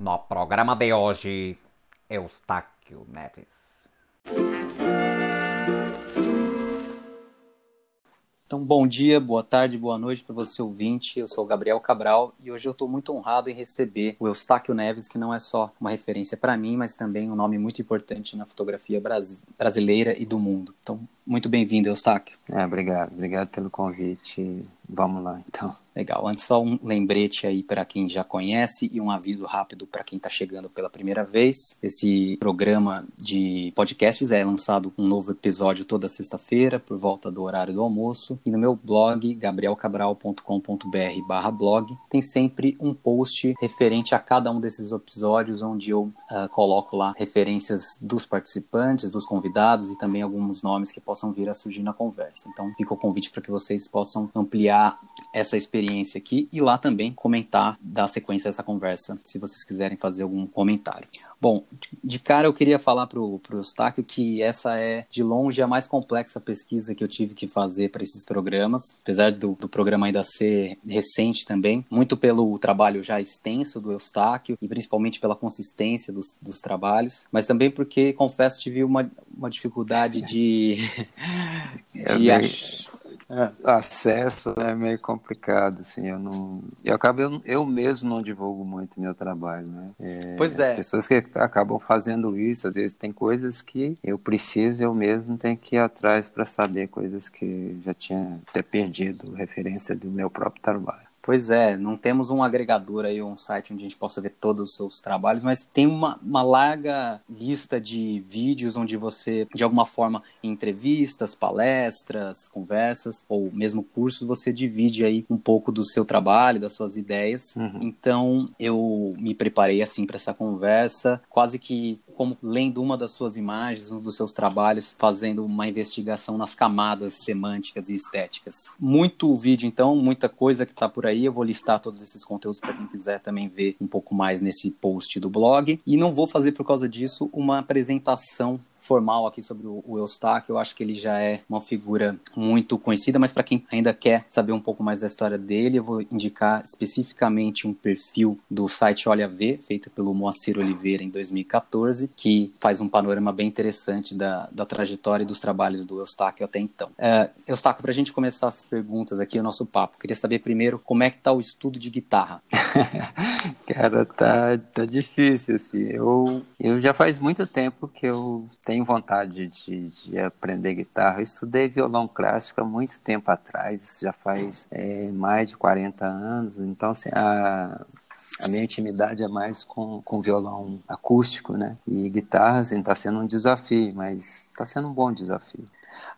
No programa de hoje, Eustáquio Neves. Então, bom dia, boa tarde, boa noite para você ouvinte. Eu sou o Gabriel Cabral e hoje eu estou muito honrado em receber o Eustáquio Neves, que não é só uma referência para mim, mas também um nome muito importante na fotografia brasileira e do mundo. Então, muito bem-vindo, Eustáquio. É, obrigado, obrigado pelo convite. Vamos lá, então. Legal. Antes, só um lembrete aí para quem já conhece e um aviso rápido para quem está chegando pela primeira vez. Esse programa de podcasts é lançado um novo episódio toda sexta-feira, por volta do horário do almoço. E no meu blog, gabrielcabral.com.br blog, tem sempre um post referente a cada um desses episódios, onde eu uh, coloco lá referências dos participantes, dos convidados e também alguns nomes que possam vir a surgir na conversa. Então, fica o convite para que vocês possam ampliar essa experiência aqui e lá também comentar da sequência dessa conversa, se vocês quiserem fazer algum comentário. Bom, de cara eu queria falar para o Eustáquio que essa é, de longe, a mais complexa pesquisa que eu tive que fazer para esses programas, apesar do, do, programa ainda ser recente também, muito pelo trabalho já extenso do Eustáquio e principalmente pela consistência dos, dos trabalhos, mas também porque, confesso, tive uma, uma dificuldade de, de ach... É, acesso é meio complicado, assim, eu não... Eu acabo, eu, eu mesmo não divulgo muito meu trabalho, né? É, pois é. As pessoas que acabam fazendo isso, às vezes tem coisas que eu preciso, eu mesmo tenho que ir atrás para saber coisas que já tinha até perdido referência do meu próprio trabalho. Pois é, não temos um agregador aí, um site onde a gente possa ver todos os seus trabalhos, mas tem uma, uma larga lista de vídeos onde você, de alguma forma, em entrevistas, palestras, conversas, ou mesmo cursos, você divide aí um pouco do seu trabalho, das suas ideias. Uhum. Então, eu me preparei assim para essa conversa, quase que como lendo uma das suas imagens, um dos seus trabalhos, fazendo uma investigação nas camadas semânticas e estéticas. Muito vídeo, então, muita coisa que está por aí. Eu vou listar todos esses conteúdos para quem quiser também ver um pouco mais nesse post do blog. E não vou fazer, por causa disso, uma apresentação formal aqui sobre o, Eustáquio. Eu acho que ele já é uma figura muito conhecida, mas para quem ainda quer saber um pouco mais da história dele, eu vou indicar especificamente um perfil do site Olha Ver, feito pelo Moacir Oliveira em 2014, que faz um panorama bem interessante da, da trajetória e dos trabalhos do Eustáquio até então. É, Eustáquio, para a gente começar as perguntas aqui, o nosso papo, queria saber primeiro como é que está o estudo de guitarra. Cara, tá, tá difícil, assim. Eu, eu já faz muito tempo que eu tenho vontade de, de, aprender guitarra. Eu estudei violão clássico há muito tempo atrás, já faz é, mais de 40 anos. Então, assim, a, a minha intimidade é mais com, com violão acústico, né? E guitarra, assim, tá sendo um desafio, mas tá sendo um bom desafio.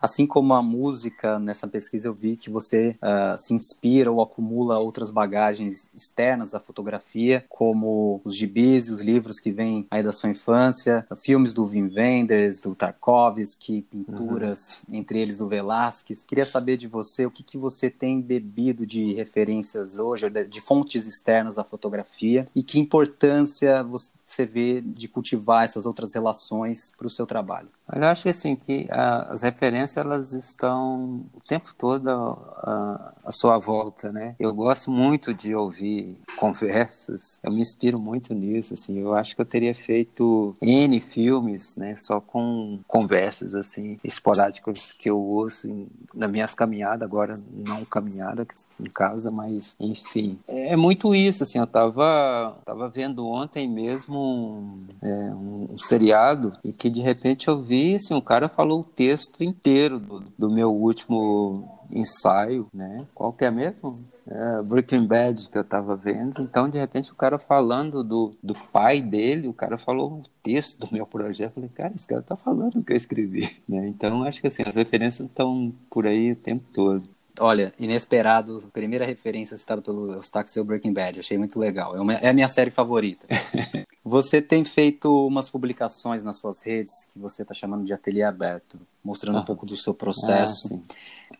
Assim como a música, nessa pesquisa eu vi que você uh, se inspira ou acumula outras bagagens externas à fotografia, como os gibis e os livros que vêm aí da sua infância, filmes do Wim Wenders, do Tarkovsky, pinturas, uhum. entre eles o Velázquez. Queria saber de você o que, que você tem bebido de referências hoje, de fontes externas à fotografia, e que importância você vê de cultivar essas outras relações para o seu trabalho. Eu acho que assim que as referências elas estão o tempo todo à, à sua volta, né? Eu gosto muito de ouvir conversos. Eu me inspiro muito nisso, assim. Eu acho que eu teria feito n filmes, né? Só com conversas assim esporádicas que eu ouço em, nas minhas caminhadas. Agora não caminhada em casa, mas enfim é, é muito isso, assim. Eu tava tava vendo ontem mesmo um, é, um, um seriado e que de repente eu vi assim, o cara falou o texto inteiro do, do meu último ensaio, né? Qual que é mesmo? É, Breaking Bad que eu tava vendo. Então, de repente, o cara falando do, do pai dele, o cara falou o texto do meu projeto. Eu falei, cara, esse cara tá falando o que eu escrevi, né? Então, acho que assim, as referências estão por aí o tempo todo. Olha, Inesperado, primeira referência citada pelo Eustáquio seu Breaking Bad, achei muito legal. É, uma, é a minha série favorita. você tem feito umas publicações nas suas redes que você está chamando de ateliê aberto, mostrando ah. um pouco do seu processo.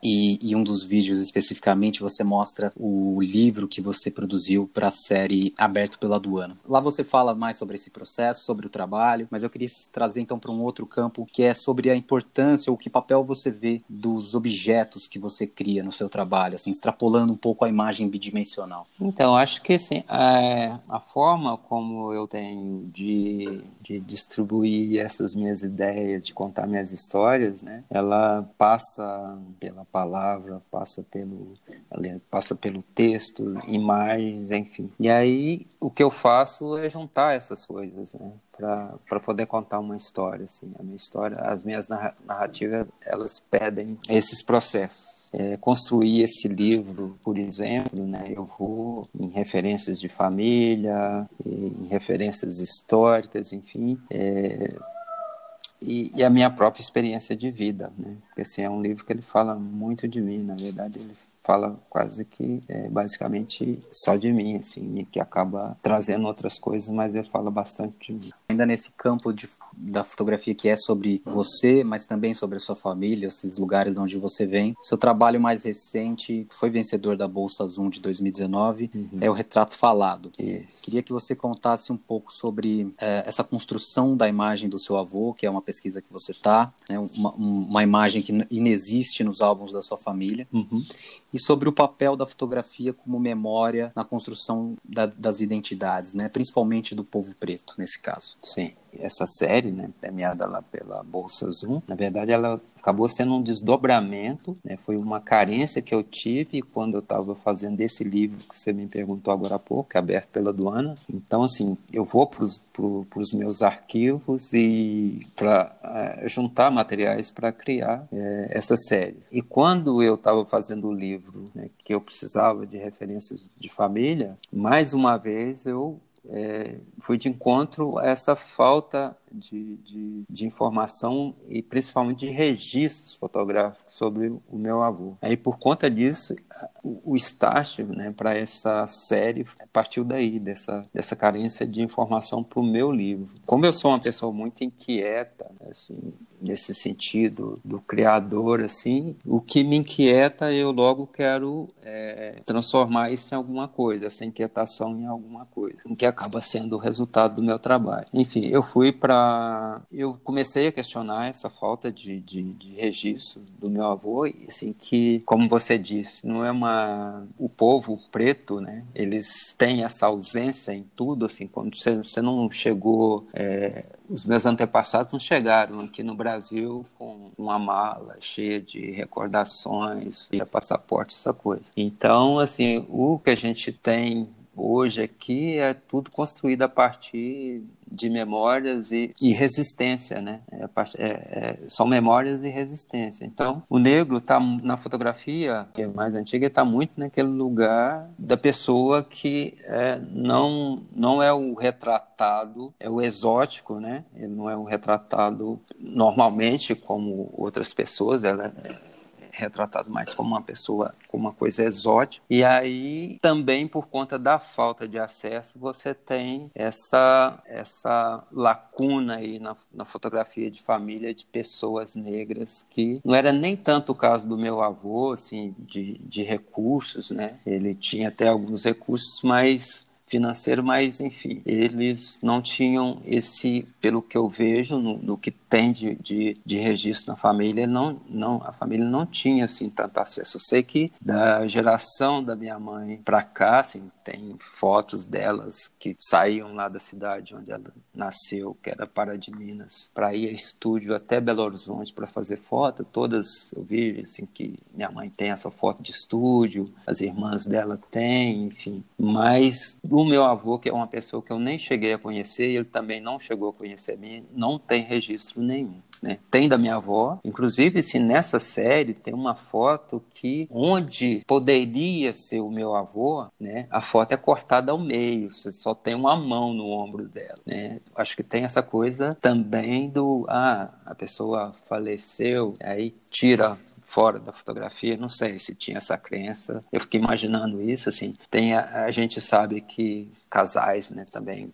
E, e, um dos vídeos especificamente você mostra o livro que você produziu para a série Aberto pela Aduana. Lá você fala mais sobre esse processo, sobre o trabalho, mas eu queria trazer então para um outro campo que é sobre a importância ou que papel você vê dos objetos que você cria no seu trabalho, assim, extrapolando um pouco a imagem bidimensional. Então, acho que assim, a, a forma como eu tenho de, de distribuir essas minhas ideias, de contar minhas histórias, né, ela passa pela palavra, passa pelo, passa pelo texto, imagens, enfim. E aí o que eu faço é juntar essas coisas, né? para poder contar uma história assim a minha história as minhas narrativas elas pedem esses processos é, construir esse livro por exemplo né eu vou em referências de família em referências históricas enfim é, e, e, a minha própria experiência de vida, né? Porque assim, é um livro que ele fala muito de mim, na verdade ele fala quase que é, basicamente só de mim, assim, que acaba trazendo outras coisas, mas ele fala bastante de mim. Ainda nesse campo de, da fotografia que é sobre você, mas também sobre a sua família, esses lugares de onde você vem. Seu trabalho mais recente foi vencedor da Bolsa Zoom de 2019, uhum. é o Retrato Falado. Isso. Queria que você contasse um pouco sobre é, essa construção da imagem do seu avô, que é uma pesquisa que você está, né, uma, uma imagem que inexiste nos álbuns da sua família. Uhum e sobre o papel da fotografia como memória na construção da, das identidades, né? principalmente do povo preto, nesse caso. Sim essa série, né, premiada lá pela Bolsa Zoom, na verdade ela acabou sendo um desdobramento, né, foi uma carência que eu tive quando eu estava fazendo esse livro que você me perguntou agora há pouco, que é aberto pela Duana. Então, assim, eu vou para os meus arquivos e para juntar materiais para criar é, essa série. E quando eu estava fazendo o livro, né, que eu precisava de referências de família, mais uma vez eu é, fui de encontro a essa falta de, de, de, informação e principalmente de registros fotográficos sobre o meu avô. Aí por conta disso, o, o start né, para essa série partiu daí, dessa, dessa carência de informação para o meu livro. Como eu sou uma pessoa muito inquieta, né, assim, nesse sentido do criador, assim, o que me inquieta eu logo quero é, transformar isso em alguma coisa, essa inquietação em alguma coisa, que acaba sendo o resultado do meu trabalho. Enfim, eu fui para, eu comecei a questionar essa falta de, de, de registro do meu avô, e assim que, como você disse, não é uma, o povo preto, né? Eles têm essa ausência em tudo, assim, quando você, você não chegou é, os meus antepassados não chegaram aqui no Brasil com uma mala cheia de recordações, passaporte, essa coisa. Então, assim, o que a gente tem hoje aqui é tudo construído a partir de memórias e, e resistência, né? É, é, é, são memórias e resistência. Então, o negro está na fotografia, que é mais antiga, está muito naquele lugar da pessoa que é, não, não é o retratado, é o exótico, né? Ele não é o retratado normalmente como outras pessoas, ela é retratado mais como uma pessoa, como uma coisa exótica. E aí, também por conta da falta de acesso, você tem essa, essa lacuna aí na, na fotografia de família de pessoas negras que não era nem tanto o caso do meu avô, assim, de, de recursos, né? Ele tinha até alguns recursos, mas financeiro, mas enfim, eles não tinham esse, pelo que eu vejo, no, no que tem de, de, de, registro na família, não, não, a família não tinha assim tanto acesso. Eu sei que da geração da minha mãe para cá, assim, tem fotos delas que saíam lá da cidade onde ela nasceu, que era Pará de Minas, para ir a estúdio até Belo Horizonte para fazer foto. Todas eu vi assim que minha mãe tem essa foto de estúdio, as irmãs dela têm, enfim. Mas o meu avô, que é uma pessoa que eu nem cheguei a conhecer, ele também não chegou a conhecer a mim, não tem registro nenhum. Né? Tem da minha avó, inclusive se nessa série tem uma foto que onde poderia ser o meu avô, né? A foto é cortada ao meio, você só tem uma mão no ombro dela, né? Acho que tem essa coisa também do ah, a pessoa faleceu, aí tira fora da fotografia, não sei se tinha essa crença. Eu fiquei imaginando isso, assim. Tem a, a gente sabe que casais, né, também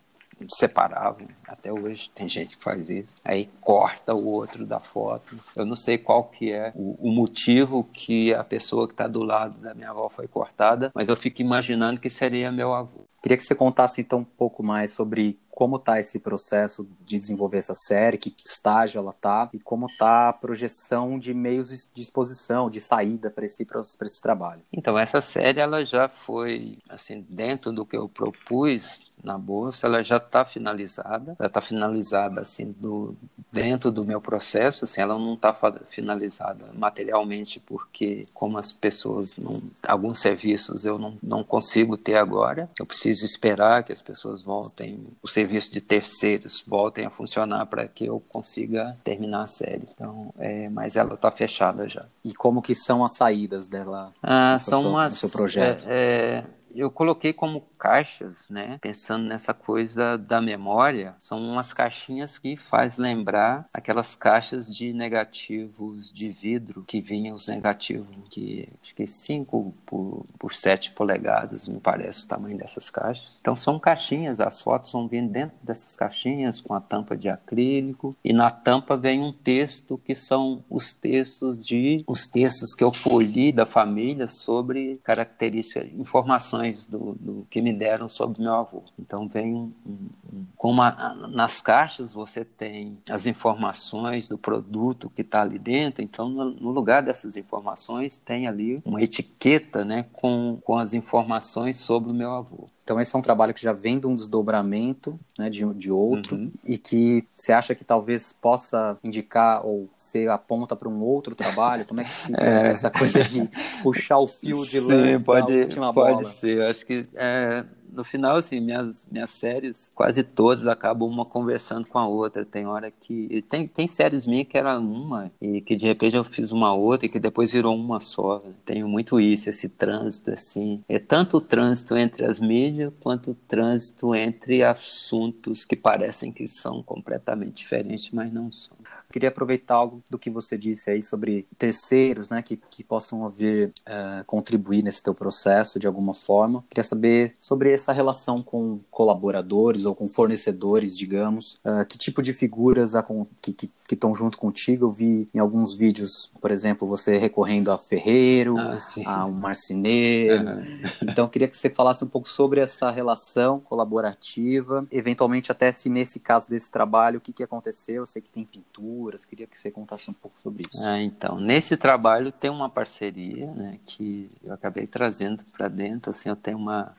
separavam. Até hoje tem gente que faz isso. Aí corta o outro da foto. Eu não sei qual que é o, o motivo que a pessoa que está do lado da minha avó foi cortada, mas eu fico imaginando que seria meu avô. Queria que você contasse então um pouco mais sobre como está esse processo de desenvolver essa série, que estágio ela está e como está a projeção de meios de exposição, de saída para esse, esse trabalho. Então, essa série ela já foi, assim, dentro do que eu propus na bolsa, ela já está finalizada, ela está finalizada assim do, dentro do meu processo, assim, ela não está finalizada materialmente porque como as pessoas, não, alguns serviços eu não, não consigo ter agora, eu preciso esperar que as pessoas voltem, o serviço de terceiros voltem a funcionar para que eu consiga terminar a série. Então, é, mas ela está fechada já. E como que são as saídas dela? Ah, são sua, umas, seu projeto? É, é, eu coloquei como caixas, né? Pensando nessa coisa da memória, são umas caixinhas que faz lembrar aquelas caixas de negativos de vidro que vinham os negativos que acho que 5 por, por 7 polegadas, me parece o tamanho dessas caixas. Então são caixinhas, as fotos vão vir dentro dessas caixinhas com a tampa de acrílico e na tampa vem um texto que são os textos de os textos que eu colhi da família sobre características, informações do, do que me deram sobre meu avô. Então vem um, um, como a, nas caixas você tem as informações do produto que está ali dentro, então no, no, lugar dessas informações tem ali uma etiqueta, né, com, com as informações sobre o meu avô. Então esse é um trabalho que já vem de um desdobramento né, de, de outro uhum. e que você acha que talvez possa indicar ou ser aponta para um outro trabalho? Como é que fica é. essa coisa de puxar o fio de lã pode, última pode bola? ser. Acho que é, no final, assim, minhas, minhas séries, quase todas acabam uma conversando com a outra. Tem hora que. Tem, tem séries minhas que era uma, e que de repente eu fiz uma outra e que depois virou uma só. Tenho muito isso, esse trânsito, assim. É tanto o trânsito entre as mídias quanto o trânsito entre assuntos que parecem que são completamente diferentes, mas não são. Queria aproveitar algo do que você disse aí sobre terceiros, né, que, que possam vir uh, contribuir nesse teu processo de alguma forma. Queria saber sobre essa relação com colaboradores ou com fornecedores, digamos. Uh, que tipo de figuras que, que, que estão junto contigo? Eu vi em alguns vídeos, por exemplo, você recorrendo a ferreiro, ah, a um marceneiro. Uhum. Então, queria que você falasse um pouco sobre essa relação colaborativa, eventualmente até se nesse caso desse trabalho, o que, que aconteceu? Eu sei que tem pintura, Queria que você contasse um pouco sobre isso. Ah, então, nesse trabalho tem uma parceria, né, que eu acabei trazendo para dentro. Assim, eu tenho uma,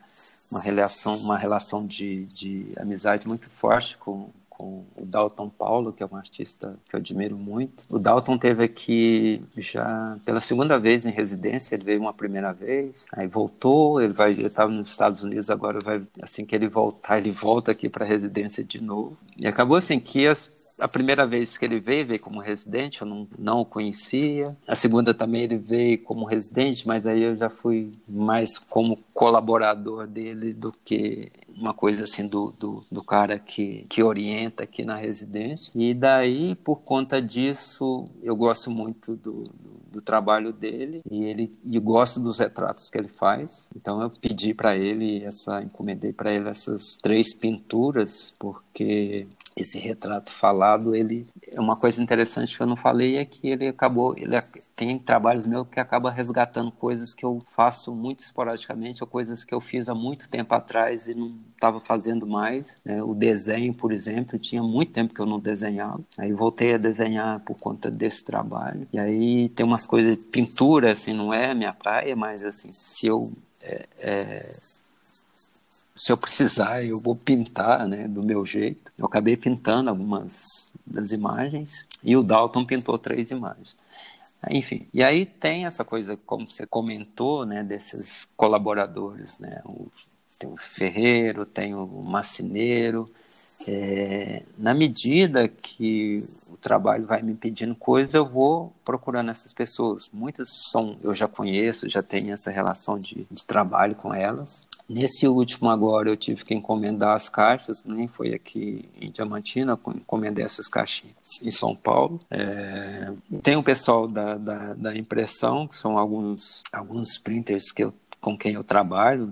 uma relação, uma relação de, de amizade muito forte com, com o Dalton Paulo, que é um artista que eu admiro muito. O Dalton teve aqui já pela segunda vez em residência, ele veio uma primeira vez, aí voltou, ele vai, estava nos Estados Unidos, agora vai, assim que ele voltar, ele volta aqui para residência de novo. E acabou assim que as a primeira vez que ele veio, veio como residente, eu não, não o conhecia. A segunda também ele veio como residente, mas aí eu já fui mais como colaborador dele do que uma coisa assim do, do, do cara que, que orienta aqui na residência. E daí, por conta disso, eu gosto muito do, do do trabalho dele e ele e gosto dos retratos que ele faz. Então eu pedi para ele essa encomendei para ele essas três pinturas porque esse retrato falado, ele uma coisa interessante que eu não falei é que ele acabou, ele tem trabalhos meus que acaba resgatando coisas que eu faço muito esporadicamente ou coisas que eu fiz há muito tempo atrás e não estava fazendo mais. Né? O desenho, por exemplo, tinha muito tempo que eu não desenhava. Aí voltei a desenhar por conta desse trabalho. E aí tem umas coisas, pintura, assim, não é minha praia, mas assim, se eu é, é, se eu precisar, eu vou pintar, né, do meu jeito. Eu acabei pintando algumas das imagens e o Dalton pintou três imagens. Enfim, e aí tem essa coisa, como você comentou, né, desses colaboradores, né, o, tem o ferreiro, tem o macineiro. É, na medida que o trabalho vai me pedindo coisas, eu vou procurando essas pessoas. Muitas são, eu já conheço, já tenho essa relação de, de trabalho com elas. Nesse último agora eu tive que encomendar as caixas, nem foi aqui em Diamantina, encomendei essas caixinhas em São Paulo. É... Tem o pessoal da, da, da, impressão, que são alguns, alguns printers que eu, com quem eu trabalho,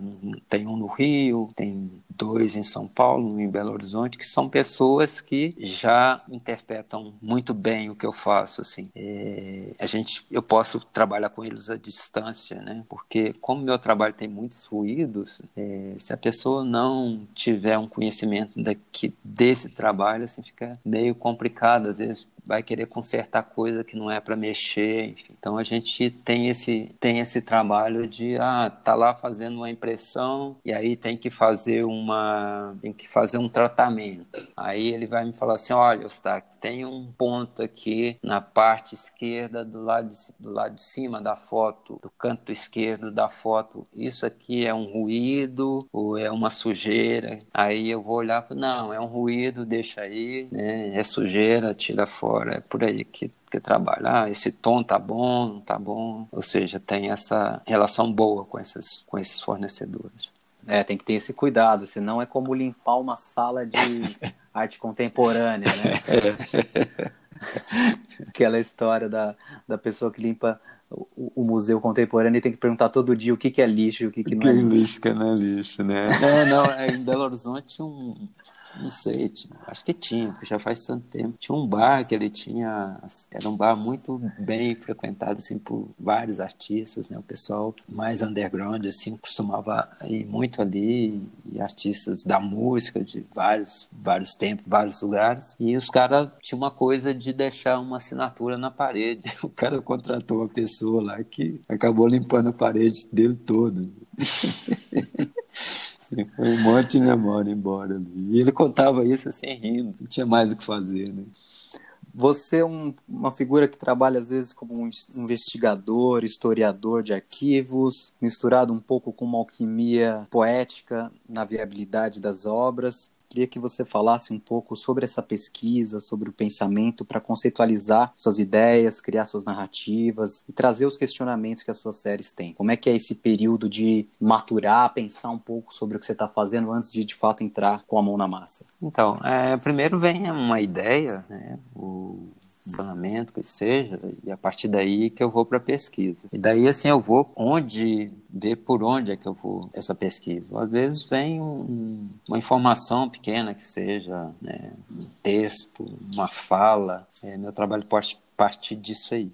tem um no Rio, tem dois em São Paulo, um em Belo Horizonte, que são pessoas que já interpretam muito bem o que eu faço, assim. É, a gente, eu posso trabalhar com eles à distância, né? Porque como meu trabalho tem muitos ruídos, é, se a pessoa não tiver um conhecimento daqui, desse trabalho, assim, fica meio complicado, às vezes vai querer consertar coisa que não é para mexer, enfim. Então a gente tem esse tem esse trabalho de ah, tá lá fazendo uma impressão e aí tem que fazer uma tem que fazer um tratamento. Aí ele vai me falar assim, olha, Eustáquio, tem um ponto aqui na parte esquerda do lado de, do lado de cima da foto, do canto esquerdo da foto. Isso aqui é um ruído ou é uma sujeira? Aí eu vou olhar, não, é um ruído, deixa aí, né? É sujeira, tira fora fora, é por aí que, que trabalha. Ah, esse tom tá bom, não tá bom. Ou seja, tem essa relação boa com esses, com esses fornecedores. É, tem que ter esse cuidado, senão é como limpar uma sala de arte contemporânea, né? Aquela história da, da pessoa que limpa o, o, museu contemporâneo e tem que perguntar todo dia o que, que é lixo e o que, que não que é lixo. lixo que não é lixo, né? É, não, é, em Belo Horizonte um, não sei, tinha, acho que tinha, porque já faz tanto tempo. Tinha um bar que ele tinha, era um bar muito bem frequentado assim por vários artistas, né? O pessoal mais underground assim costumava ir muito ali e artistas da música de vários vários tempos, vários lugares. E os caras tinham uma coisa de deixar uma assinatura na parede. O cara contratou uma pessoa lá que acabou limpando a parede dele toda. Foi um monte de memória embora. E ele contava isso assim, rindo, não tinha mais o que fazer, né? Você é um, uma figura que trabalha às vezes como um investigador, historiador de arquivos, misturado um pouco com uma alquimia poética na viabilidade das obras. Queria que você falasse um pouco sobre essa pesquisa, sobre o pensamento, para conceitualizar suas ideias, criar suas narrativas e trazer os questionamentos que as suas séries têm. Como é que é esse período de maturar, pensar um pouco sobre o que você está fazendo antes de de fato entrar com a mão na massa? Então, é, primeiro vem uma ideia, né? O planejamento que seja, e a partir daí que eu vou para a pesquisa. E daí assim eu vou onde ver por onde é que eu vou essa pesquisa. Às vezes vem um, uma informação pequena que seja, né, um texto, uma fala. É, meu trabalho pode partir disso aí.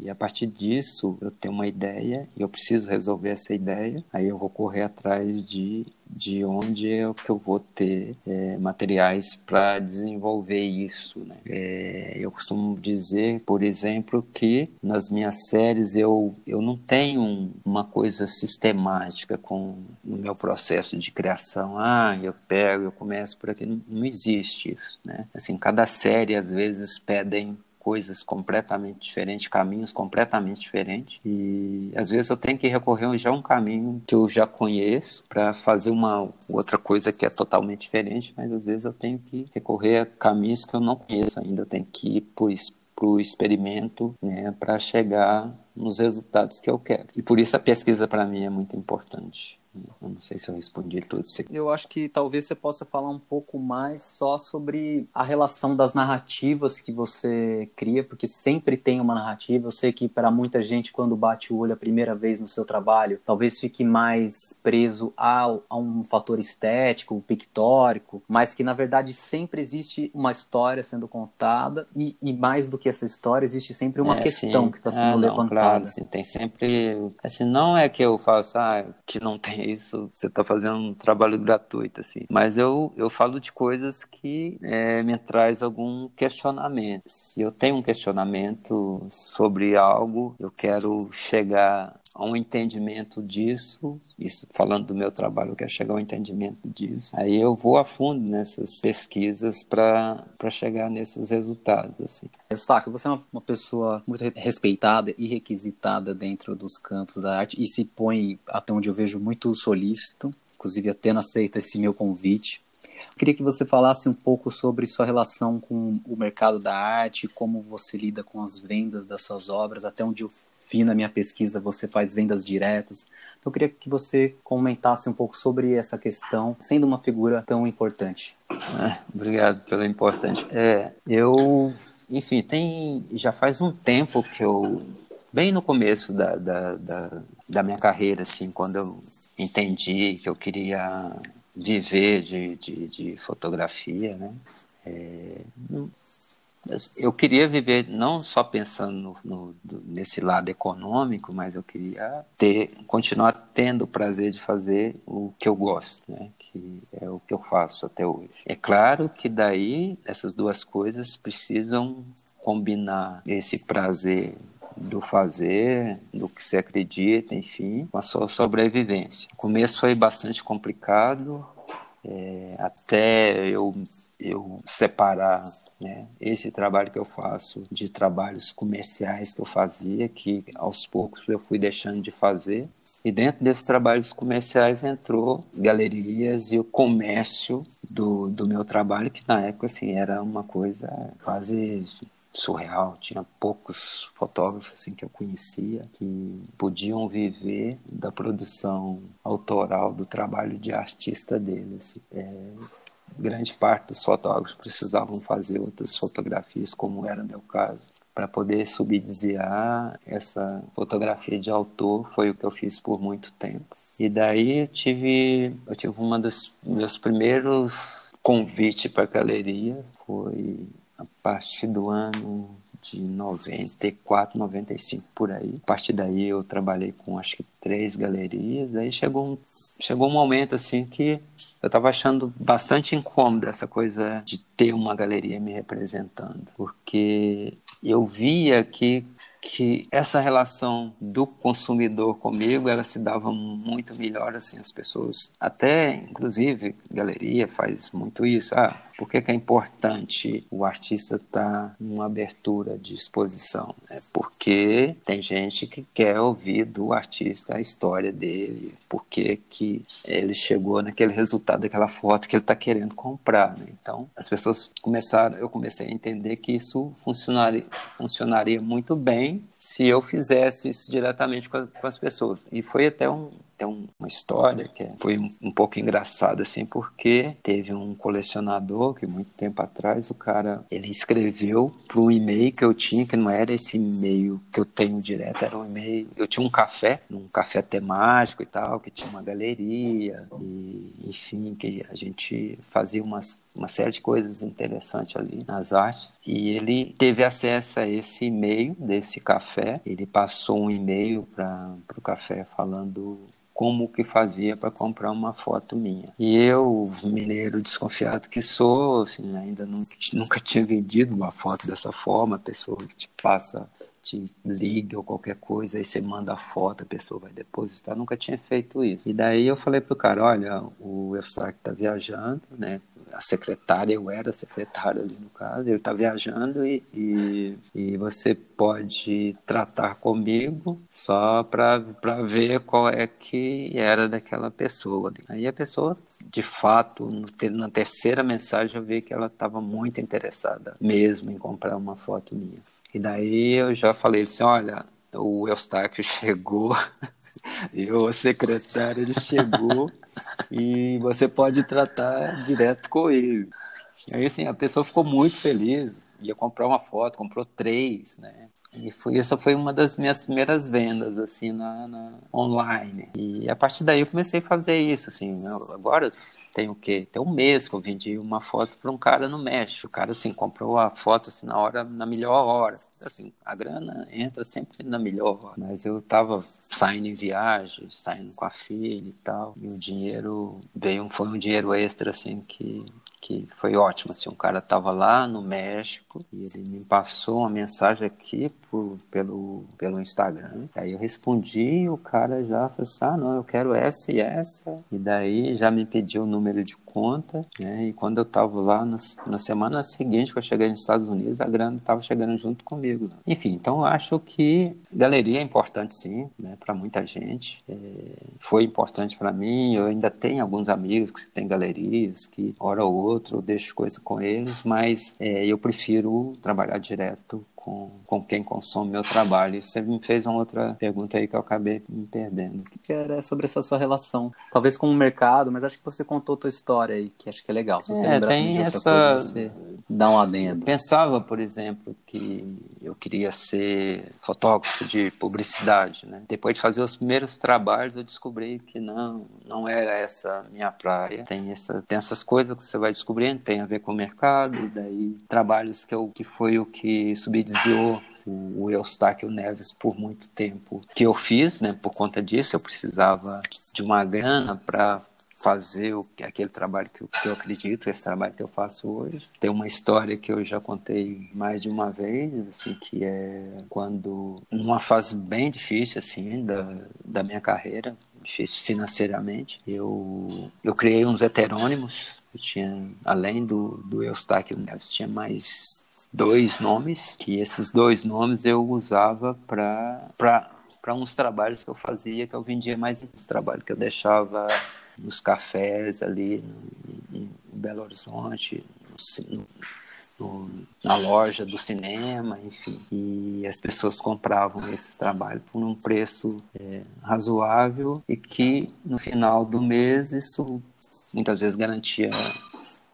E a partir disso eu tenho uma ideia e eu preciso resolver essa ideia. Aí eu vou correr atrás de de onde é que eu vou ter é, materiais para desenvolver isso. Né? É, eu costumo dizer, por exemplo, que nas minhas séries eu, eu não tenho uma coisa sistemática com o meu processo de criação. Ah, eu pego, eu começo por aqui. Não, não existe isso. Né? Assim, cada série às vezes pedem coisas completamente diferentes, caminhos completamente diferentes. E às vezes eu tenho que recorrer já a um caminho que eu já conheço para fazer uma outra coisa que é totalmente diferente, mas às vezes eu tenho que recorrer a caminhos que eu não conheço ainda. Eu tenho que ir para o experimento né, para chegar nos resultados que eu quero. E por isso a pesquisa para mim é muito importante. Eu não sei se eu respondi tudo. Eu acho que talvez você possa falar um pouco mais só sobre a relação das narrativas que você cria, porque sempre tem uma narrativa. Eu sei que para muita gente, quando bate o olho a primeira vez no seu trabalho, talvez fique mais preso a, a um fator estético, pictórico, mas que na verdade sempre existe uma história sendo contada e, e mais do que essa história, existe sempre uma é, questão sim. que está sendo ah, levantada. Não, claro, sim, tem sempre. Assim, não é que eu faço, ah, que não tem isso, você está fazendo um trabalho gratuito, assim. Mas eu, eu falo de coisas que é, me traz algum questionamento. Se eu tenho um questionamento sobre algo, eu quero chegar a um entendimento disso, isso falando do meu trabalho, eu quero chegar ao entendimento disso. Aí eu vou a fundo nessas pesquisas para chegar nesses resultados. Assim. Saca, você é uma, pessoa muito respeitada e requisitada dentro dos campos da arte e se põe, até onde eu vejo, muito solícito, inclusive até não aceita esse meu convite. Queria que você falasse um pouco sobre sua relação com o mercado da arte, como você lida com as vendas das suas obras, até onde eu vi na minha pesquisa, você faz vendas diretas. Então, eu queria que você comentasse um pouco sobre essa questão, sendo uma figura tão importante. É, obrigado pelo importante. É, eu, enfim, tem já faz um tempo que eu, bem no começo da, da, da, da minha carreira, assim, quando eu entendi que eu queria viver de, de, de fotografia, né? É, eu queria viver não só pensando no, no, nesse lado econômico, mas eu queria ter, continuar tendo o prazer de fazer o que eu gosto, né? que é o que eu faço até hoje. É claro que daí essas duas coisas precisam combinar esse prazer do fazer, do que se acredita, enfim, com a sua sobrevivência. O começo foi bastante complicado, é, até eu, eu separar né, esse trabalho que eu faço de trabalhos comerciais que eu fazia, que aos poucos eu fui deixando de fazer. E dentro desses trabalhos comerciais entrou galerias e o comércio do, do meu trabalho, que na época assim, era uma coisa quase surreal. Tinha poucos fotógrafos assim, que eu conhecia que podiam viver da produção autoral do trabalho de artista deles. É, grande parte dos fotógrafos precisavam fazer outras fotografias, como era meu caso. Para poder subsidiar essa fotografia de autor, foi o que eu fiz por muito tempo. E daí eu tive, eu tive uma dos meus primeiros convites para a galeria, foi a partir do ano de 94, 95 por aí. A partir daí eu trabalhei com acho que três galerias. Aí chegou um, chegou um momento assim que eu estava achando bastante incômodo essa coisa de ter uma galeria me representando, porque eu via que que essa relação do consumidor comigo ela se dava muito melhor assim as pessoas até inclusive galeria faz muito isso ah por que, que é importante o artista estar tá numa abertura de exposição é porque tem gente que quer ouvir do artista a história dele por que ele chegou naquele resultado daquela foto que ele está querendo comprar né? então as pessoas começaram eu comecei a entender que isso funcionaria funcionaria muito bem se eu fizesse isso diretamente com, a, com as pessoas. E foi até um, tem uma história que foi um pouco engraçada assim porque teve um colecionador que muito tempo atrás o cara ele escreveu para um e-mail que eu tinha que não era esse e-mail que eu tenho direto era um e-mail eu tinha um café um café temático e tal que tinha uma galeria e enfim que a gente fazia umas uma série de coisas interessantes ali nas artes. E ele teve acesso a esse e-mail desse café ele passou um e-mail para o café falando como que fazia para comprar uma foto minha. E eu, mineiro desconfiado que sou, assim, ainda nunca, nunca tinha vendido uma foto dessa forma, a pessoa te passa te liga ou qualquer coisa, aí você manda a foto, a pessoa vai depositar, nunca tinha feito isso. E daí eu falei pro cara, olha, o Eustáquio tá viajando, né, a secretária, eu era secretária ali no caso, ele está viajando e, e, e, você pode tratar comigo só para ver qual é que era daquela pessoa. Aí a pessoa, de fato, na terceira mensagem eu vi que ela estava muito interessada mesmo em comprar uma foto minha. E daí eu já falei assim, olha, o Eustáquio chegou, e o secretário ele chegou e você pode tratar direto com ele. Aí assim, a pessoa ficou muito feliz, ia comprar uma foto, comprou três, né? E foi, essa foi uma das minhas primeiras vendas, assim, na, na online. E a partir daí eu comecei a fazer isso, assim, agora tem o quê? Tem um mês que eu vendi uma foto para um cara no México. O cara, assim, comprou a foto, assim, na hora, na melhor hora. Assim, a grana entra sempre na melhor hora. Mas eu tava saindo em viagem, saindo com a filha e tal. E o dinheiro veio, foi um dinheiro extra, assim, que que foi ótimo. Assim, um cara estava lá no México e ele me passou uma mensagem aqui por, pelo, pelo Instagram. Aí eu respondi e o cara já falou assim, ah, não, eu quero essa e essa. E daí já me pediu o número de conta, né? E quando eu estava lá na, na, semana seguinte que eu cheguei nos Estados Unidos, a grana estava chegando junto comigo. Né? Enfim, então eu acho que galeria é importante sim, né? Para muita gente. É, foi importante para mim. Eu ainda tenho alguns amigos que têm galerias, que hora ou outra eu deixo coisa com eles, mas é, eu prefiro trabalhar direto com, com quem consome meu trabalho. Você me fez uma outra pergunta aí que eu acabei me perdendo. Que era sobre essa sua relação, talvez com o mercado, mas acho que você contou a tua história aí, que acho que é legal. Se você é, tem essa, coisa, você... dar um adendo. Pensava, por exemplo, que eu queria ser fotógrafo de publicidade, né? Depois de fazer os primeiros trabalhos, eu descobri que não, não era essa minha praia. Tem, essa, tem essas coisas que você vai descobrindo, tem a ver com o mercado, daí trabalhos que, eu, que foi o que subsidiou o Eustáquio Neves por muito tempo que eu fiz, né? Por conta disso, eu precisava de uma grana para fazer o, aquele trabalho que eu, que eu acredito, esse trabalho que eu faço hoje. Tem uma história que eu já contei mais de uma vez, assim, que é quando, numa fase bem difícil, assim, da, da minha carreira, difícil financeiramente, eu, eu criei uns heterônimos, eu tinha, além do, do Eustáquio Neves, tinha mais dois nomes, que esses dois nomes eu usava para para uns trabalhos que eu fazia, que eu vendia mais uns trabalhos que eu deixava nos cafés ali no, em Belo Horizonte, no, no, na loja do cinema, enfim. E as pessoas compravam esses trabalhos por um preço é, razoável e que no final do mês isso muitas vezes garantia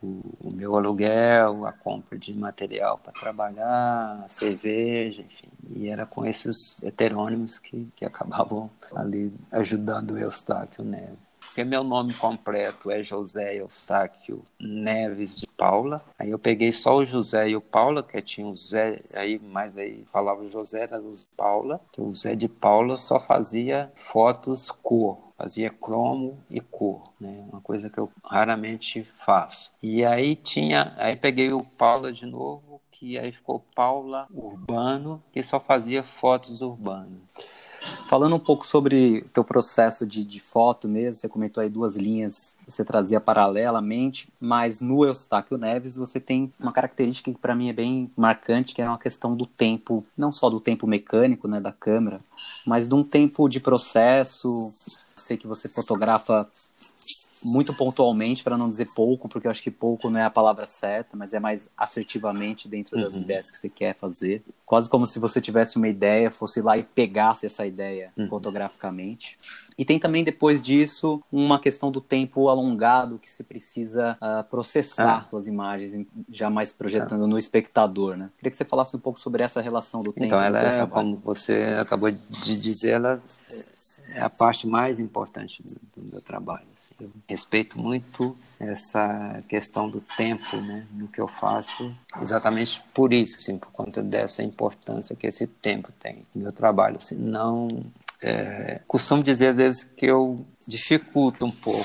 o, meu aluguel, a compra de material para trabalhar, a cerveja, enfim. E era com esses heterônimos que, que acabavam ali ajudando o Eustáquio Neves porque meu nome completo é José Eustáquio Neves de Paula. Aí eu peguei só o José e o Paula, que tinha o Zé, aí, mas aí falava José, era o Paula, que o Zé de Paula só fazia fotos cor, fazia cromo e cor, né? Uma coisa que eu raramente faço. E aí tinha, aí peguei o Paula de novo, que aí ficou Paula Urbano, que só fazia fotos urbanas. Falando um pouco sobre o teu processo de, de foto mesmo, você comentou aí duas linhas que você trazia paralelamente, mas no Eustáquio Neves você tem uma característica que para mim é bem marcante, que é uma questão do tempo, não só do tempo mecânico né, da câmera, mas de um tempo de processo. Sei que você fotografa muito pontualmente, para não dizer pouco, porque eu acho que pouco não é a palavra certa, mas é mais assertivamente dentro das uhum. ideias que você quer fazer. Quase como se você tivesse uma ideia, fosse lá e pegasse essa ideia uhum. fotograficamente. E tem também, depois disso, uma questão do tempo alongado que se precisa uh, processar ah. as imagens, já mais projetando ah. no espectador, né? Queria que você falasse um pouco sobre essa relação do tempo. Então, ela é, como você acabou de dizer, ela é a parte mais importante do, do meu trabalho. Assim. Eu respeito muito essa questão do tempo né, no que eu faço, exatamente por isso, assim, por conta dessa importância que esse tempo tem no meu trabalho. Assim, não, é, costumo dizer às vezes que eu dificulto um pouco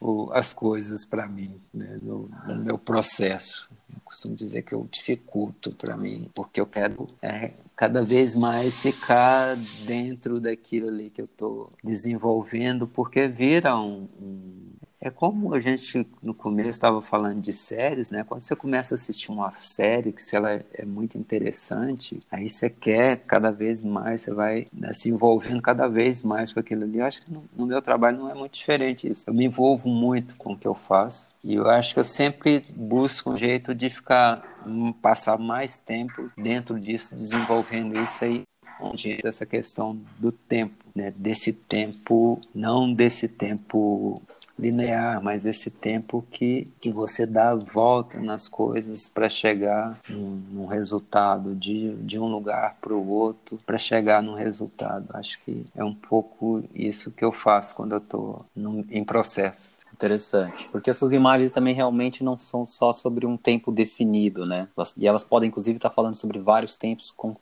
o, as coisas para mim, né, no, no, meu processo. Costumo dizer que eu dificulto para mim, porque eu quero é, cada vez mais ficar dentro daquilo ali que eu estou desenvolvendo, porque vira um, um é como a gente no começo estava falando de séries, né? Quando você começa a assistir uma série que se ela é muito interessante, aí você quer cada vez mais, você vai né, se envolvendo cada vez mais com aquilo ali. Eu acho que no, no, meu trabalho não é muito diferente isso. Eu me envolvo muito com o que eu faço e eu acho que eu sempre busco um jeito de ficar hum, passar mais tempo dentro disso, desenvolvendo isso aí onde essa questão do tempo, né? Desse tempo, não desse tempo linear, mas esse tempo que, que você dá a volta nas coisas para chegar num, num, resultado, de, de um lugar para o outro, para chegar num resultado. Acho que é um pouco isso que eu faço quando eu estou em processo. Interessante, porque essas imagens também realmente não são só sobre um tempo definido, né? E elas podem, inclusive, estar falando sobre vários tempos com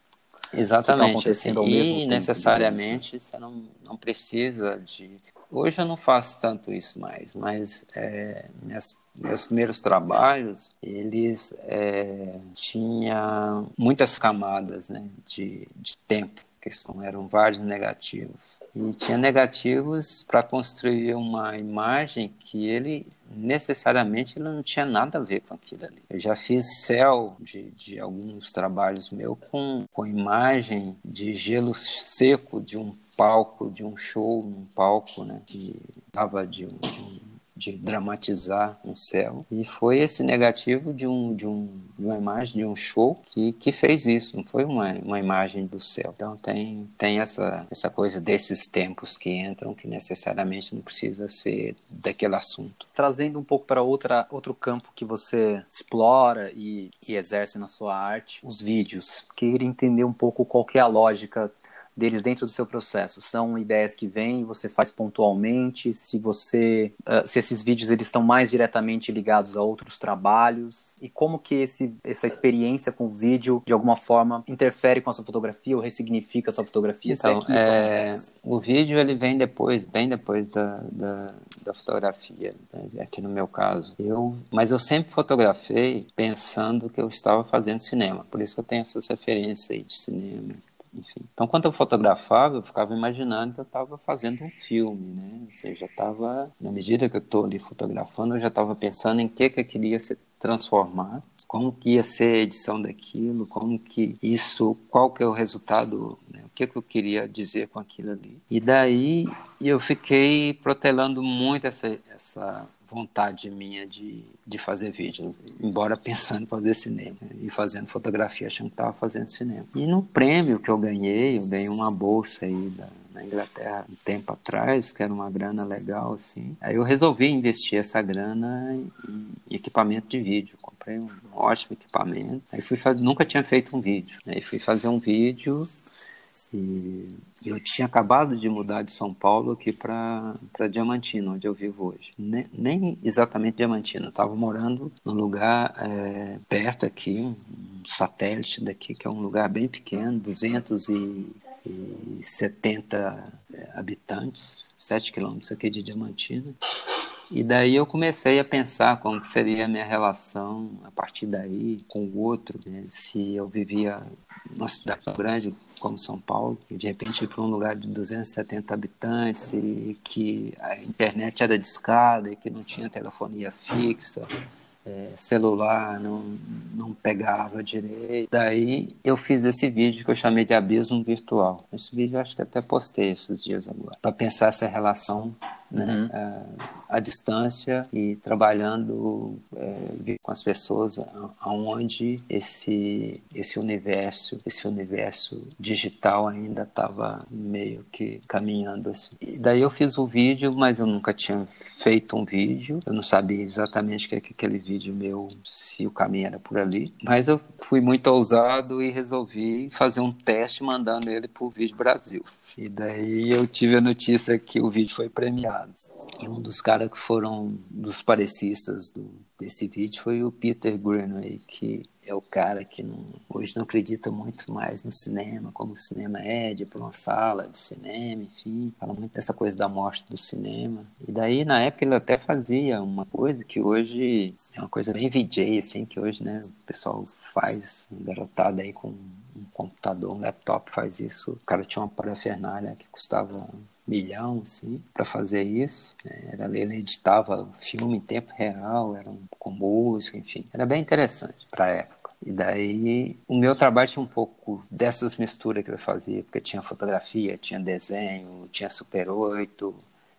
Exatamente. Acontecendo assim, e tempo, necessariamente você não, não precisa de Hoje eu não faço tanto isso mais, mas é, minhas, meus primeiros trabalhos, eles é, tinham muitas camadas né, de, de tempo que são, eram vários negativos. E tinha negativos para construir uma imagem que ele necessariamente ele não tinha nada a ver com aquilo ali. Eu já fiz céu de, de alguns trabalhos meus com, com imagem de gelo seco de um palco, de um show num palco, né? Que tava de um, de dramatizar um céu. E foi esse negativo de, um, de, um, de uma imagem, de um show, que, que fez isso, não foi uma, uma imagem do céu. Então tem, tem essa, essa coisa desses tempos que entram, que necessariamente não precisa ser daquele assunto. Trazendo um pouco para outra, outro campo que você explora e, e exerce na sua arte, os vídeos. Queria entender um pouco qual que é a lógica deles dentro do seu processo? São ideias que vêm, você faz pontualmente? Se você, uh, se esses vídeos eles estão mais diretamente ligados a outros trabalhos? E como que esse, essa experiência com o vídeo de alguma forma interfere com a sua fotografia ou ressignifica a sua fotografia? Então, é, o vídeo ele vem depois, bem depois da, da, da fotografia, né? aqui no meu caso. Eu, mas eu sempre fotografei pensando que eu estava fazendo cinema, por isso que eu tenho essas referências aí de cinema enfim. Então, quando eu fotografava, eu ficava imaginando que eu estava fazendo um filme, né? Ou seja, estava, na medida que eu estou ali fotografando, eu já estava pensando em que que eu queria se transformar, como que ia ser a edição daquilo, como que isso, qual que é o resultado, né? o que que eu queria dizer com aquilo ali. E daí eu fiquei protelando muito essa, essa vontade minha de, de fazer vídeo, embora pensando em fazer cinema e fazendo fotografia, achando que estava fazendo cinema. E no prêmio que eu ganhei, eu ganhei uma bolsa aí da, na Inglaterra um tempo atrás, que era uma grana legal, assim. Aí eu resolvi investir essa grana em equipamento de vídeo. Comprei um ótimo equipamento. Aí fui fazer, nunca tinha feito um vídeo. Aí fui fazer um vídeo e eu tinha acabado de mudar de São Paulo aqui para Diamantino, onde eu vivo hoje. Nem, nem exatamente Diamantino, eu estava morando num lugar é, perto aqui, um satélite daqui, que é um lugar bem pequeno, 270 é, habitantes, 7 quilômetros aqui de Diamantino. E daí eu comecei a pensar como seria a minha relação a partir daí com o outro, né? se eu vivia numa cidade grande como São Paulo, e de repente ir para um lugar de 270 habitantes e que a internet era discada e que não tinha telefonia fixa, é, celular não, não pegava direito. Daí eu fiz esse vídeo que eu chamei de Abismo Virtual. Esse vídeo eu acho que até postei esses dias agora, para pensar essa relação né, uhum. à, à, distância e trabalhando é, com as pessoas aonde esse esse universo esse universo digital ainda estava meio que caminhando assim. E daí eu fiz o vídeo, mas eu nunca tinha feito um vídeo, eu não sabia exatamente que, que aquele vídeo meu se o caminho era por ali, mas eu fui muito ousado e resolvi fazer um teste mandando ele para o Vídeo Brasil. E daí eu tive a notícia que o vídeo foi premiado. E um dos caras que foram dos parecistas do, desse vídeo foi o Peter Greenway, que é o cara que não, hoje não acredita muito mais no cinema, como o cinema é, de ir para uma sala de cinema, enfim, fala muito dessa coisa da morte do cinema. E daí, na época, ele até fazia uma coisa que hoje é uma coisa bem VJ, assim, que hoje, né, o pessoal faz, um garotado aí com um computador, um laptop faz isso. O cara tinha uma parafernália que custava milhão, assim, para fazer isso. É, era, ele editava o filme em tempo real, era um, com música, enfim. Era bem interessante para a época. E daí o meu trabalho tinha um pouco dessas misturas que eu fazia, porque tinha fotografia, tinha desenho, tinha Super 8,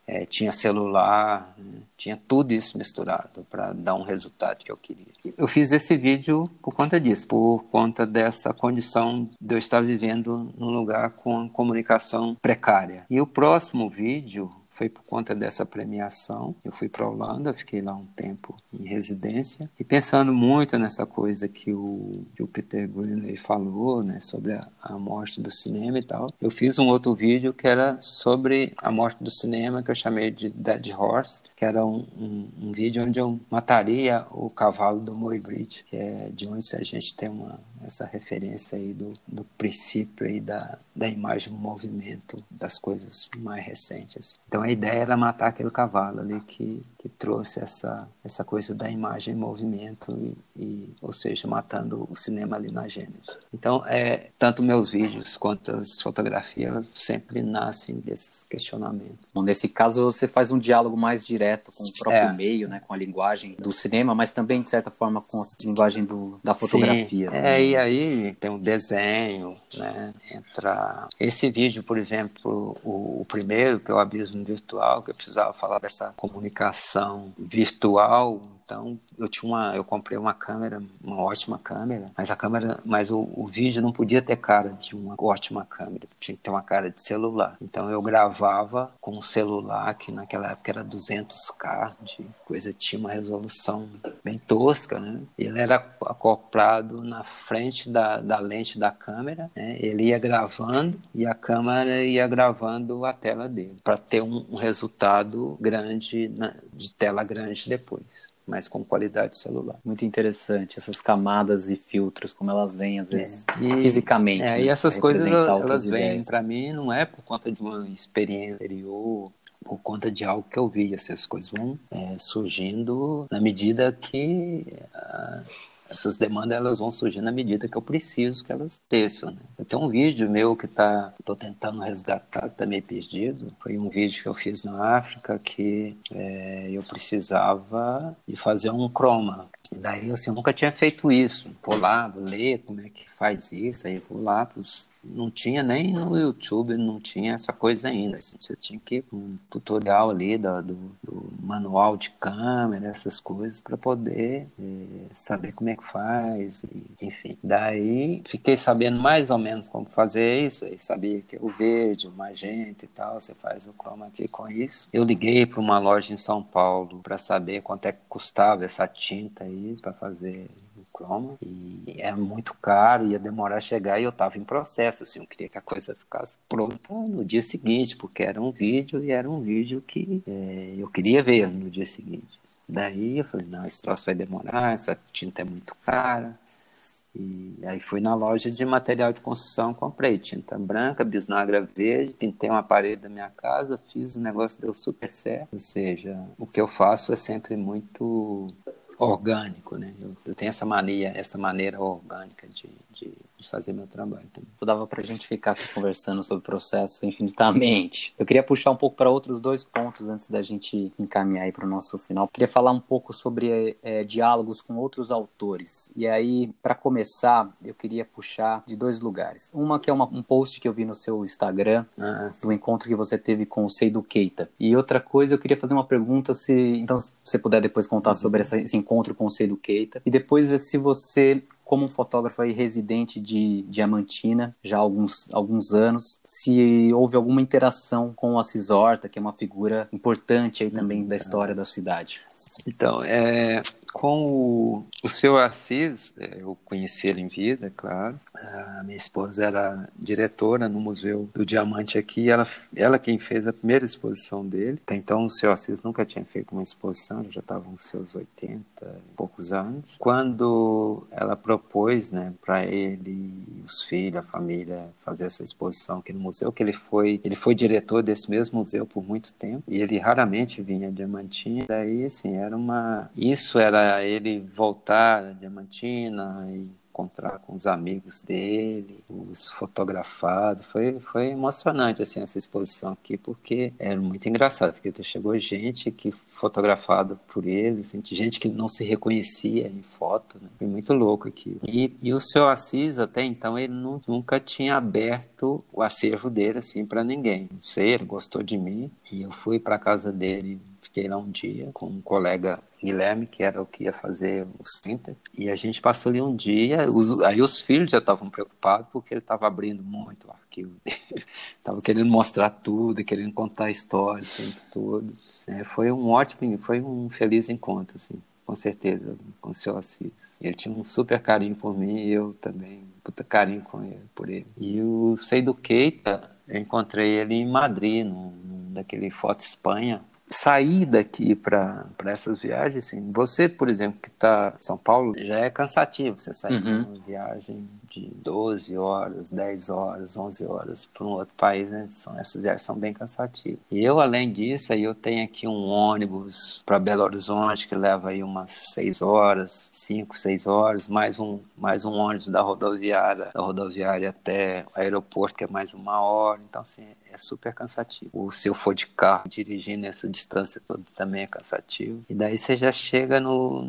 é, tinha celular, né? tinha tudo isso misturado para dar um resultado que eu queria. Eu fiz esse vídeo por conta disso, por conta dessa condição de eu estar vivendo num lugar com comunicação precária. E o próximo vídeo foi por conta dessa premiação. Eu fui para a Holanda, fiquei lá um tempo em residência e pensando muito nessa coisa que o, que o Peter Greenway falou, né, sobre a, a, morte do cinema e tal. Eu fiz um outro vídeo que era sobre a morte do cinema, que eu chamei de Dead Horse, que era um, um, um vídeo onde eu mataria o cavalo do Muybridge, que é de onde a gente tem uma essa referência aí do, do princípio aí da, da imagem movimento das coisas mais recentes. Então a ideia era matar aquele cavalo ali que, que trouxe essa, essa coisa da imagem em movimento, e, e, ou seja, matando o cinema ali na Gênesis. Então, é, tanto meus vídeos quanto as fotografias sempre nascem desses questionamentos. Bom, nesse caso, você faz um diálogo mais direto com o próprio é. meio, né, com a linguagem do cinema, mas também, de certa forma, com a linguagem do, da fotografia. Sim. É, e aí tem um desenho, né, entra... Esse vídeo, por exemplo, o, o primeiro, que é o Abismo Virtual, que eu precisava falar dessa comunicação virtual então, eu tinha uma, eu comprei uma câmera, uma ótima câmera, mas a câmera, mas o, o vídeo não podia ter cara de uma ótima câmera, tinha que ter uma cara de celular. Então, eu gravava com um celular que naquela época era 200k de coisa, tinha uma resolução bem tosca, né? Ele era acoplado na frente da, da lente da câmera, né? Ele ia gravando e a câmera ia gravando a tela dele para ter um, um resultado grande na, de tela grande depois mas com qualidade celular. Muito interessante essas camadas e filtros, como elas vêm às vezes é. e, fisicamente. É, né? E essas coisas elas vêm para mim não é por conta de uma experiência anterior, por conta de algo que eu vi. Essas coisas vão é, surgindo na medida que uh, essas demandas elas vão surgir na medida que eu preciso que elas desçam. Né? Eu tenho um vídeo meu que tá, tô tentando resgatar, que tá meio perdido. Foi um vídeo que eu fiz na África que é, eu precisava de fazer um croma. E daí assim, eu nunca tinha feito isso. Vou lá, vou ler como é que faz isso, aí vou lá pros não tinha nem no YouTube, não tinha essa coisa ainda. Assim, você tinha que ir um tutorial ali do, do, do manual de câmera, essas coisas, para poder é, saber como é que faz, e, enfim. Daí fiquei sabendo mais ou menos como fazer isso, aí sabia que o verde, o magenta e tal, você faz o chroma key com isso. Eu liguei para uma loja em São Paulo para saber quanto é que custava essa tinta aí para fazer E é muito caro, ia demorar a chegar e eu estava em processo, assim, eu queria que a coisa ficasse pronta no dia seguinte, porque era um vídeo e era um vídeo que é, eu queria ver no dia seguinte. Daí eu falei, não, esse troço vai demorar, essa tinta é muito cara. E aí fui na loja de material de construção, comprei tinta branca, bisnagra verde, pintei uma parede da minha casa, fiz o negócio, deu super certo. Ou seja, o que eu faço é sempre muito orgânico, né? Eu, eu, tenho essa mania, essa maneira orgânica de, de, de fazer meu trabalho também. Dava para a gente ficar aqui conversando sobre o processo infinitamente. Eu queria puxar um pouco para outros dois pontos antes da gente encaminhar aí para o nosso final. Eu queria falar um pouco sobre é, diálogos com outros autores. E aí, para começar, eu queria puxar de dois lugares. Uma que é uma, um post que eu vi no seu Instagram, ah, do encontro que você teve com o Seido Keita. E outra coisa, eu queria fazer uma pergunta se, então, se você puder depois contar uhum. sobre essa, esse encontro com o Seido Keita. E depois, se você como um fotógrafo aí residente de Diamantina já há alguns, alguns anos, se houve alguma interação com o Assis Horta, que é uma figura importante aí também da história da cidade. Então, é, com o, o seu Assis, é, eu conheci ele em vida, claro. A minha esposa era diretora no Museu do Diamante aqui, ela, ela quem fez a primeira exposição dele. Até então, o seu Assis nunca tinha feito uma exposição, ele já estava com seus 80 e poucos anos. Quando ela propôs né, para ele, os filhos, a família, fazer essa exposição aqui no museu, que ele foi, ele foi diretor desse mesmo museu por muito tempo, e ele raramente vinha a Diamantina, daí, assim, era uma... Isso era ele voltar a Diamantina e encontrar com os amigos dele, os fotografados. Foi, foi emocionante assim essa exposição aqui, porque era muito engraçado, porque chegou gente que fotografada por ele, assim, gente que não se reconhecia em foto, né? foi muito louco aqui. E, e o seu Assis até então ele não, nunca tinha aberto o acervo dele assim para ninguém. Não sei, ele gostou de mim e eu fui para casa dele fiquei lá um dia com um colega Guilherme, que era o que ia fazer o Center, e a gente passou ali um dia, os, aí os filhos já estavam preocupados porque ele estava abrindo muito o arquivo dele, estava querendo mostrar tudo, querendo contar a história o tempo todo. É, foi um ótimo, foi um feliz encontro, assim, com certeza, com o seu Assis. Ele tinha um super carinho por mim e eu também, puta carinho com ele, por ele. E o Seido Keita, eu encontrei ele em Madrid, num, num daquele Foto Espanha, sair daqui para essas viagens, assim, você, por exemplo, que está em São Paulo, já é cansativo você sair uhum. uma viagem de 12 horas, 10 horas, 11 horas para um outro país, né? São, essas viagens são bem cansativas. E eu, além disso, aí eu tenho aqui um ônibus para Belo Horizonte que leva aí umas 6 horas, 5, 6 horas, mais um, mais um ônibus da rodoviária, da rodoviária até o aeroporto, que é mais uma hora. Então, assim, é super cansativo. Ou se eu for de carro, dirigindo essa distância toda também é cansativo. E daí você já chega no,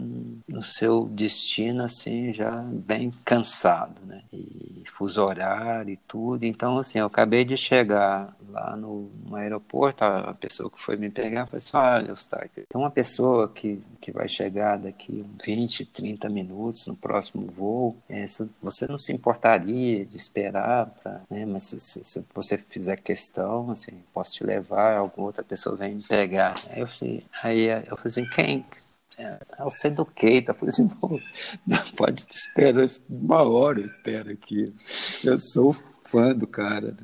no seu destino, assim, já bem cansado, né? E fuso horário e tudo. Então, assim, eu acabei de chegar lá no, no aeroporto, a, pessoa que foi me pegar falou assim, olha, Eustáquio, tem uma pessoa que, que vai chegar daqui 20, 30 minutos no próximo voo, é, você não se importaria de esperar, pra, né, mas se, se, se, você fizer questão, assim, posso te levar, alguma outra pessoa vem me pegar. Aí eu, assim, aí eu falei assim, quem? É, eu sei do que, tá? Falei assim, pode te esperar uma hora, eu espero aqui. Eu sou fã do cara,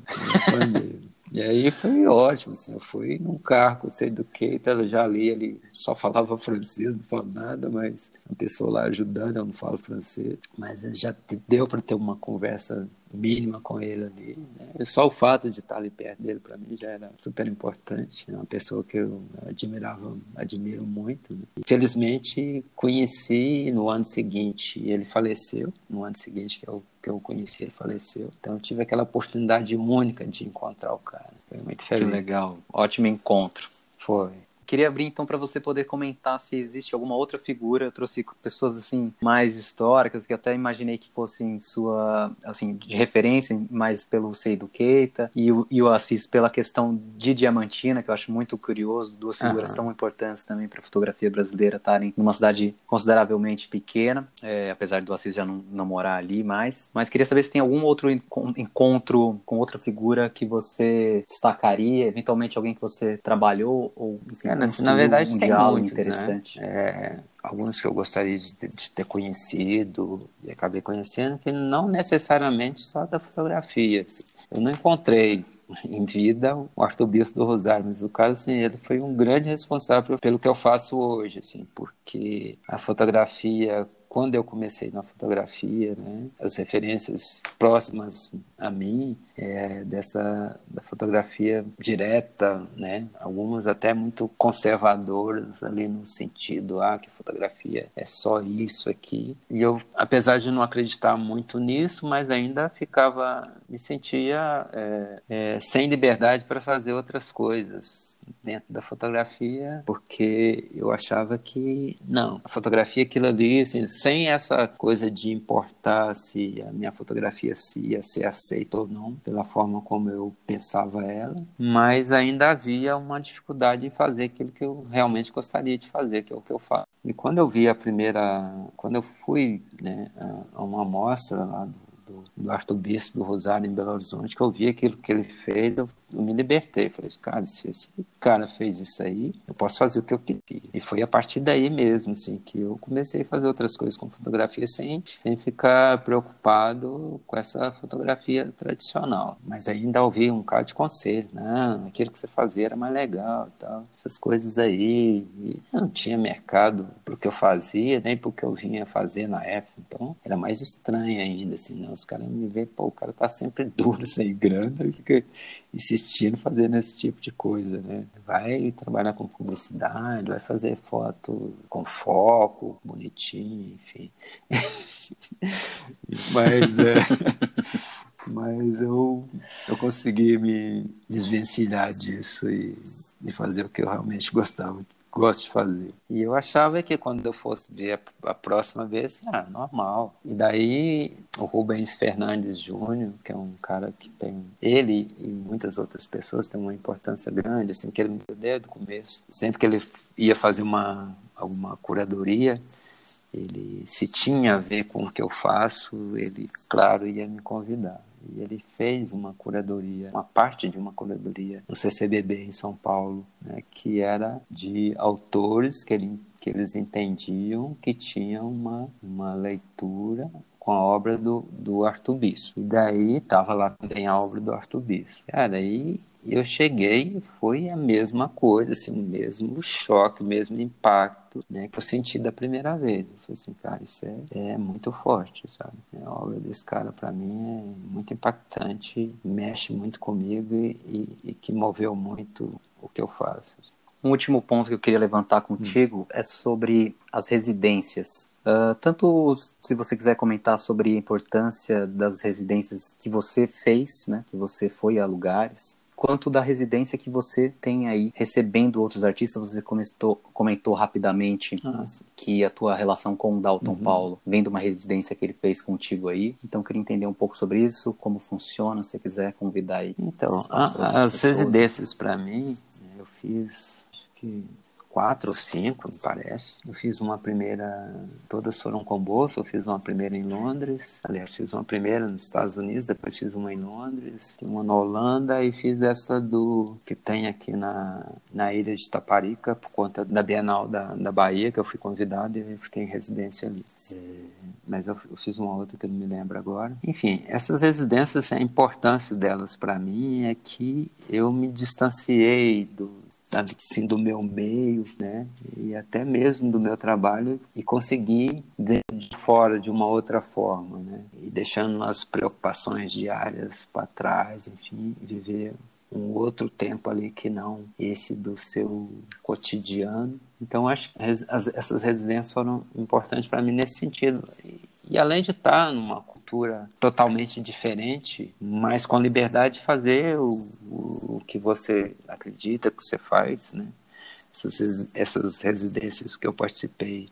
fã dele. E aí foi ótimo, assim, eu fui num carro, sei do que, então já li ali, só falava francês, não falo nada, mas a pessoa lá ajudando, eu não falo francês, mas já deu para ter uma conversa mínima com ele ali. Né? Só o fato de estar ali perto dele, para mim, já era super importante. É uma pessoa que eu admirava, admiro muito. Né? Infelizmente, conheci no ano seguinte, ele faleceu. No ano seguinte que eu, que eu conheci, ele faleceu. Então, eu tive aquela oportunidade única de encontrar o cara. Foi muito feliz. Que legal. Ótimo encontro. Foi. Queria abrir então para você poder comentar se existe alguma outra figura. Eu trouxe pessoas assim mais históricas que até imaginei que fossem sua assim de referência, mais pelo Seido Keita e o, e o Assis pela questão de Diamantina, que eu acho muito curioso. Duas figuras uhum. tão importantes também para a fotografia brasileira estarem numa cidade consideravelmente pequena, é, apesar do Assis já não, não morar ali mais. Mas queria saber se tem algum outro encontro com outra figura que você destacaria, eventualmente alguém que você trabalhou ou enfim, é, na, verdade, um tem muitos, né? interessante. Né? É, alguns que eu gostaria de, de, ter conhecido e acabei conhecendo, que não necessariamente só da fotografia. Assim. Eu não encontrei em vida o arcebispo do Rosário, mas o caso ele foi um grande responsável pelo que eu faço hoje, assim, porque a fotografia quando eu comecei na fotografia, né, as referências próximas a mim é, dessa da fotografia direta, né, algumas até muito conservadoras ali no sentido ah que fotografia é só isso aqui. E eu apesar de não acreditar muito nisso, mas ainda ficava me sentia é, é, sem liberdade para fazer outras coisas dentro da fotografia, porque eu achava que não, a fotografia aquilo ali, assim, sem essa coisa de importar se a minha fotografia se ia ser aceita ou não, pela forma como eu pensava ela, mas ainda havia uma dificuldade em fazer aquilo que eu realmente gostaria de fazer, que é o que eu faço. E quando eu vi a primeira, quando eu fui né, a uma amostra lá do do, do do Rosário em Belo Horizonte, que eu vi aquilo que ele fez, eu, eu me libertei. Falei, cara, se esse cara fez isso aí, eu posso fazer o que eu quiser. E foi a partir daí mesmo, assim, que eu comecei a fazer outras coisas com fotografia sem, sem ficar preocupado com essa fotografia tradicional. Mas ainda ouvi um bocado de conselhos, não, aquilo que você fazia era mais legal tal. Essas coisas aí. E não tinha mercado pro que eu fazia, nem pro que eu vinha fazer na época. Então, era mais estranho ainda, assim, não, os caras me veem, pô, o cara tá sempre duro, sem grana, fica insistindo fazendo esse tipo de coisa, né? Vai trabalhar com publicidade, vai fazer foto com foco, bonitinho, enfim. Mas é. Mas eu, eu consegui me desvencilhar disso e, e fazer o que eu realmente gostava gosto de fazer. E eu achava que quando eu fosse ver a, próxima vez, ah, normal. E daí o Rubens Fernandes Júnior, que é um cara que tem, ele e muitas outras pessoas têm uma importância grande, assim, que ele me deu desde o começo. Sempre que ele ia fazer uma, alguma curadoria, ele se tinha a ver com o que eu faço, ele, claro, ia me convidar. E ele fez uma curadoria, uma parte de uma curadoria no CCBB em São Paulo, né, que era de autores que, ele, que eles entendiam que tinham uma, uma leitura com a obra do, do Arthur Bispo. E daí estava lá também a obra do Arthur Bispo. Cara, aí eu cheguei e foi a mesma coisa, assim, o mesmo choque, o mesmo impacto, né, que eu senti da primeira vez. Eu falei assim, cara, isso é, é muito forte, sabe? A obra desse cara, para mim, é muito impactante, mexe muito comigo e, e, e, que moveu muito o que eu faço. Um último ponto que eu queria levantar contigo hum. é sobre as residências. Uh, tanto se você quiser comentar sobre a importância das residências que você fez, né, que você foi a lugares, quanto da residência que você tem aí recebendo outros artistas. Você comentou, comentou rapidamente Nossa. que a tua relação com o Dalton Uhum. Paulo vem de uma residência que ele fez contigo aí. Então, eu queria entender um pouco sobre isso, como funciona, se você quiser convidar aí. Então, as as pessoas. residências para mim, né, eu fiz que quatro ou cinco, me parece. Eu fiz uma primeira, todas foram com bolsa. Eu fiz uma primeira em Londres, aliás, fiz uma primeira nos Estados Unidos, depois fiz uma em Londres, uma na Holanda e fiz essa do que tem aqui na, na ilha de Taparica por conta da Bienal da, da Bahia, que eu fui convidado e fiquei em residência ali. É, mas eu, eu fiz uma outra que eu não me lembro agora. Enfim, essas residências, a importância delas para mim é que eu me distanciei do assim, do meu meio, né, e até mesmo do meu trabalho e consegui ver de fora de uma outra forma, né, e deixando as preocupações diárias para trás, enfim, viver um outro tempo ali que não esse do seu cotidiano. Então, acho que essas residências foram importantes para mim nesse sentido. E, além de estar numa cultura totalmente diferente, mas com liberdade de fazer o, o, que você acredita que você faz, né? Essas, essas residências que eu participei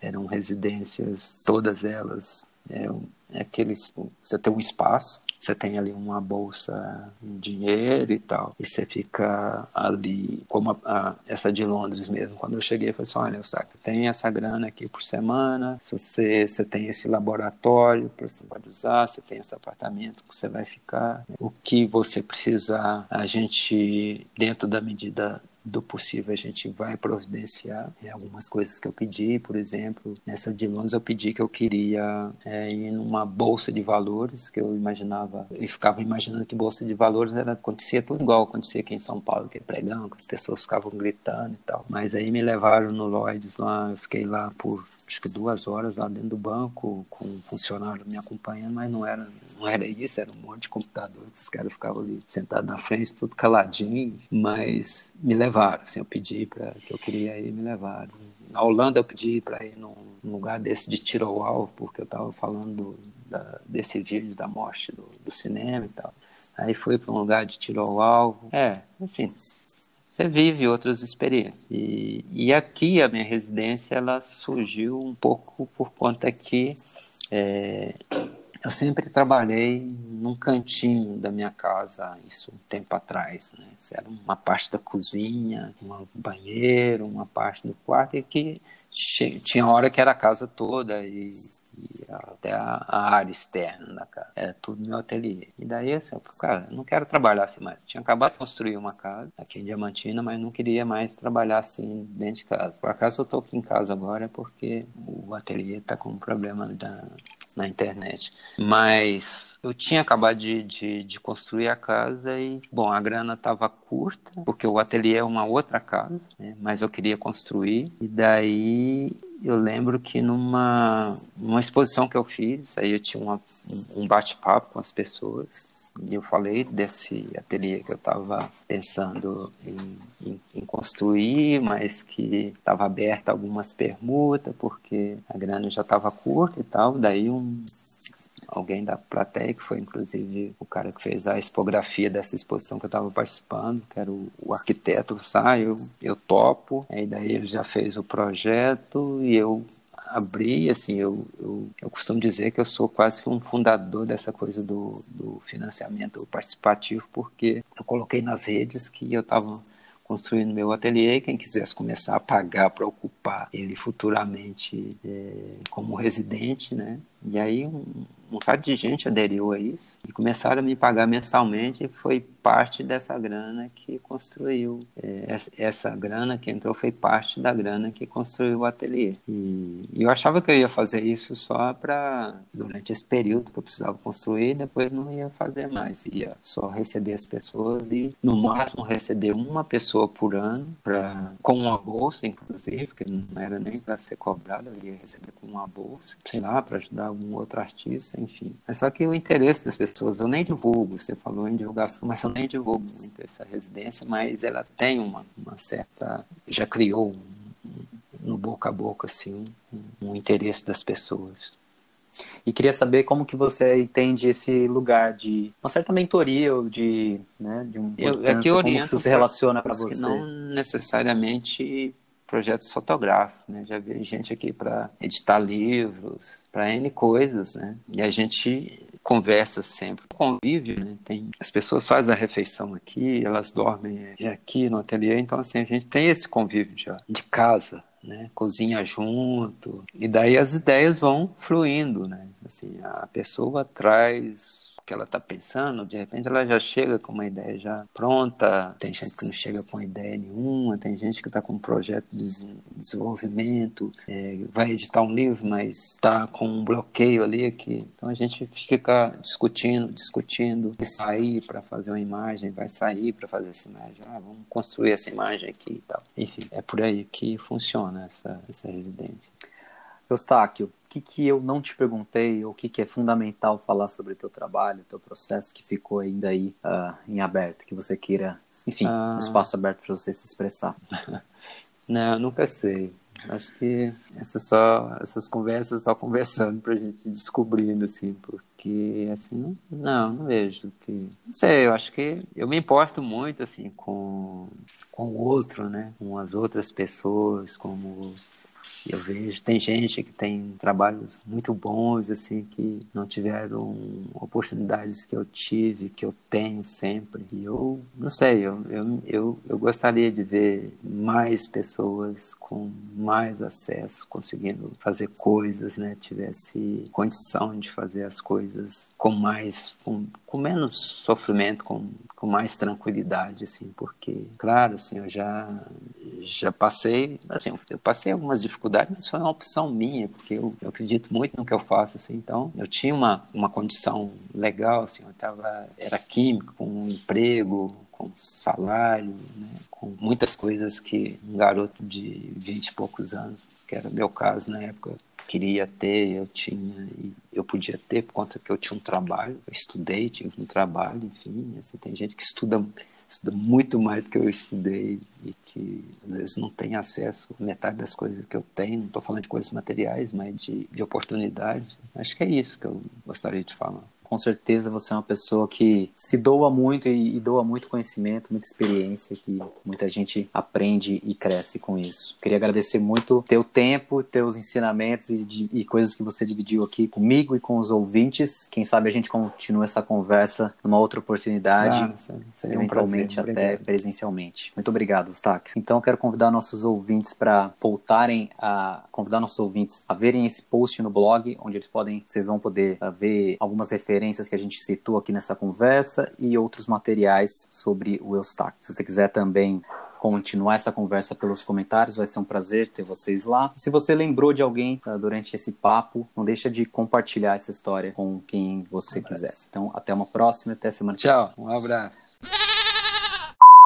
eram residências, todas elas, é, é aqueles, você tem um espaço, você tem ali uma bolsa de dinheiro e tal, e você fica ali, como a, a- essa de Londres mesmo, quando eu cheguei, eu falei assim, olha, Eustáquio, tem essa grana aqui por semana, se você, você tem esse laboratório que você pode usar, você tem esse apartamento que você vai ficar, o que você precisar, a gente, dentro da medida do possível a gente vai providenciar É, algumas coisas que eu pedi, por exemplo, nessa de Londres eu pedi que eu queria é, ir numa bolsa de valores que eu imaginava e ficava imaginando que bolsa de valores era acontecia tudo igual acontecia aqui em São Paulo, que é pregão, que as pessoas ficavam gritando e tal. Mas aí me levaram no Lloyds lá, eu fiquei lá por acho que duas horas lá dentro do banco com um funcionário me acompanhando, mas não era, não era isso, era um monte de computador, os caras ficavam ali sentados na frente, tudo caladinho, mas me levaram, assim, eu pedi para que eu queria ir, me levaram. Na Holanda eu pedi para ir num num lugar desse de tiro ao alvo, porque eu estava falando do- da- desse vídeo da morte do, do cinema e tal. Aí fui para um lugar de tiro ao alvo. É, assim, você vive outras experiências. E, e aqui a minha residência ela surgiu um pouco por conta que é, eu sempre trabalhei num cantinho da minha casa, isso um tempo atrás. Né? Isso era uma parte da cozinha, um banheiro, uma parte do quarto, e que tinha hora que era a casa toda e, e até a, a área externa da casa. Era tudo meu ateliê. E daí, assim, eu falei, cara, não quero trabalhar assim mais. Tinha acabado de construir uma casa aqui em Diamantina, mas não queria mais trabalhar assim dentro de casa. Por acaso eu estou aqui em casa agora é porque o ateliê está com um problema da, na internet. Mas eu tinha acabado de, de, de construir a casa e, bom, a grana estava curta, porque o ateliê é uma outra casa, né? mas eu queria construir. E daí eu lembro que numa, numa exposição que eu fiz, aí eu tinha uma, um bate-papo com as pessoas. Eu falei desse ateliê que eu estava pensando em, em, em construir, mas que estava aberta algumas permutas, porque a grana já estava curta e tal. Daí um, alguém da plateia, que foi inclusive o cara que fez a expografia dessa exposição que eu estava participando, que era o, o arquiteto, ah, eu, eu topo, aí daí ele já fez o projeto e eu abri, assim, eu, eu, eu costumo dizer que eu sou quase que um fundador dessa coisa do, do financiamento participativo, porque eu coloquei nas redes que eu estava construindo meu ateliê, quem quisesse começar a pagar para ocupar ele futuramente é, como residente, né? E aí um bocado de gente aderiu a isso e começaram a me pagar mensalmente e foi parte dessa grana que construiu. É, essa, grana que entrou foi parte da grana que construiu o ateliê. E, e eu achava que eu ia fazer isso só para, durante esse período que eu precisava construir, depois não ia fazer mais. Ia só receber as pessoas e, no máximo, receber uma pessoa por ano, pra, com uma bolsa, inclusive, que não era nem para ser cobrado, eu ia receber com uma bolsa, sei lá, para ajudar algum outro artista, enfim. Mas só que o interesse das pessoas, eu nem divulgo, você falou em divulgação, mas eu nem divulgo muito essa residência, mas ela tem uma, uma certa. já criou um, no boca a boca, assim, um, um interesse das pessoas. E queria saber como que você entende esse lugar de uma certa mentoria ou de, né, de um eu, é que como que isso se relaciona para você? Não necessariamente projetos fotográficos, né? Já vi gente aqui para editar livros, para N coisas, né? E a gente conversa sempre, convive, né? Tem, as pessoas fazem a refeição aqui, elas dormem aqui no ateliê, então assim, a gente tem esse convívio de, de casa, né? Cozinha junto, e daí as ideias vão fluindo, né? Assim, a pessoa traz que ela está pensando, de repente ela já chega com uma ideia já pronta. Tem gente que não chega com ideia nenhuma, tem gente que está com um projeto de desenvolvimento, é, vai editar um livro, mas está com um bloqueio ali. Então a gente fica discutindo, discutindo, vai sair para fazer uma imagem, vai sair para fazer essa imagem. Ah, vamos construir essa imagem aqui e tal. Enfim, é por aí que funciona essa, essa residência. Eustáquio, o que, que eu não te perguntei, ou o que, que é fundamental falar sobre o teu trabalho, teu processo que ficou ainda aí uh, em aberto, que você queira, enfim, ah. um espaço aberto para você se expressar? não, nunca sei. Acho que essa só, essas conversas só conversando para a gente descobrindo, assim, porque, assim, não, não, não vejo que... Não sei, eu acho que eu me importo muito, assim, com, com o outro, né? Com as outras pessoas, como eu vejo, tem gente que tem trabalhos muito bons, assim, que não tiveram oportunidades que eu tive, que eu tenho sempre. E eu, não sei, eu, eu, eu, eu gostaria de ver mais pessoas com mais acesso, conseguindo fazer coisas, né? Tivesse condição de fazer as coisas com mais, com, com menos sofrimento, com, com mais tranquilidade, assim, porque, claro, assim, eu já, já passei, assim, eu passei algumas dificuldades, mas foi uma opção minha, porque eu, eu acredito muito no que eu faço, assim, então eu tinha uma, uma condição legal, assim, eu tava, era químico, com um emprego, com salário, né, com muitas coisas que um garoto de vinte e poucos anos, que era meu caso na época, queria ter, eu tinha, e eu podia ter por conta que eu tinha um trabalho, eu estudei, tive um trabalho, enfim, assim, tem gente que estuda, estuda muito mais do que eu estudei e que às vezes não tem acesso a metade das coisas que eu tenho, não estou falando de coisas materiais, mas de, de oportunidades. Acho que é isso que eu gostaria de falar com certeza você é uma pessoa que se doa muito e, e, doa muito conhecimento, muita experiência, que muita gente aprende e cresce com isso. Queria agradecer muito teu tempo, teus ensinamentos e, de, e coisas que você dividiu aqui comigo e com os ouvintes. Quem sabe a gente continua essa conversa numa outra oportunidade, ah, eventualmente um até presencialmente. Muito obrigado, Stack. Então eu quero convidar nossos ouvintes para voltarem a convidar nossos ouvintes a verem esse post no blog, onde eles podem, vocês vão poder uh, ver algumas referências referências que a gente citou aqui nessa conversa e outros materiais sobre o Eustáquio. Se você quiser também continuar essa conversa pelos comentários, vai ser um prazer ter vocês lá. Se você lembrou de alguém uh, durante esse papo, não deixa de compartilhar essa história com quem você um quiser. Então, até uma próxima, até semana Tchau, um abraço.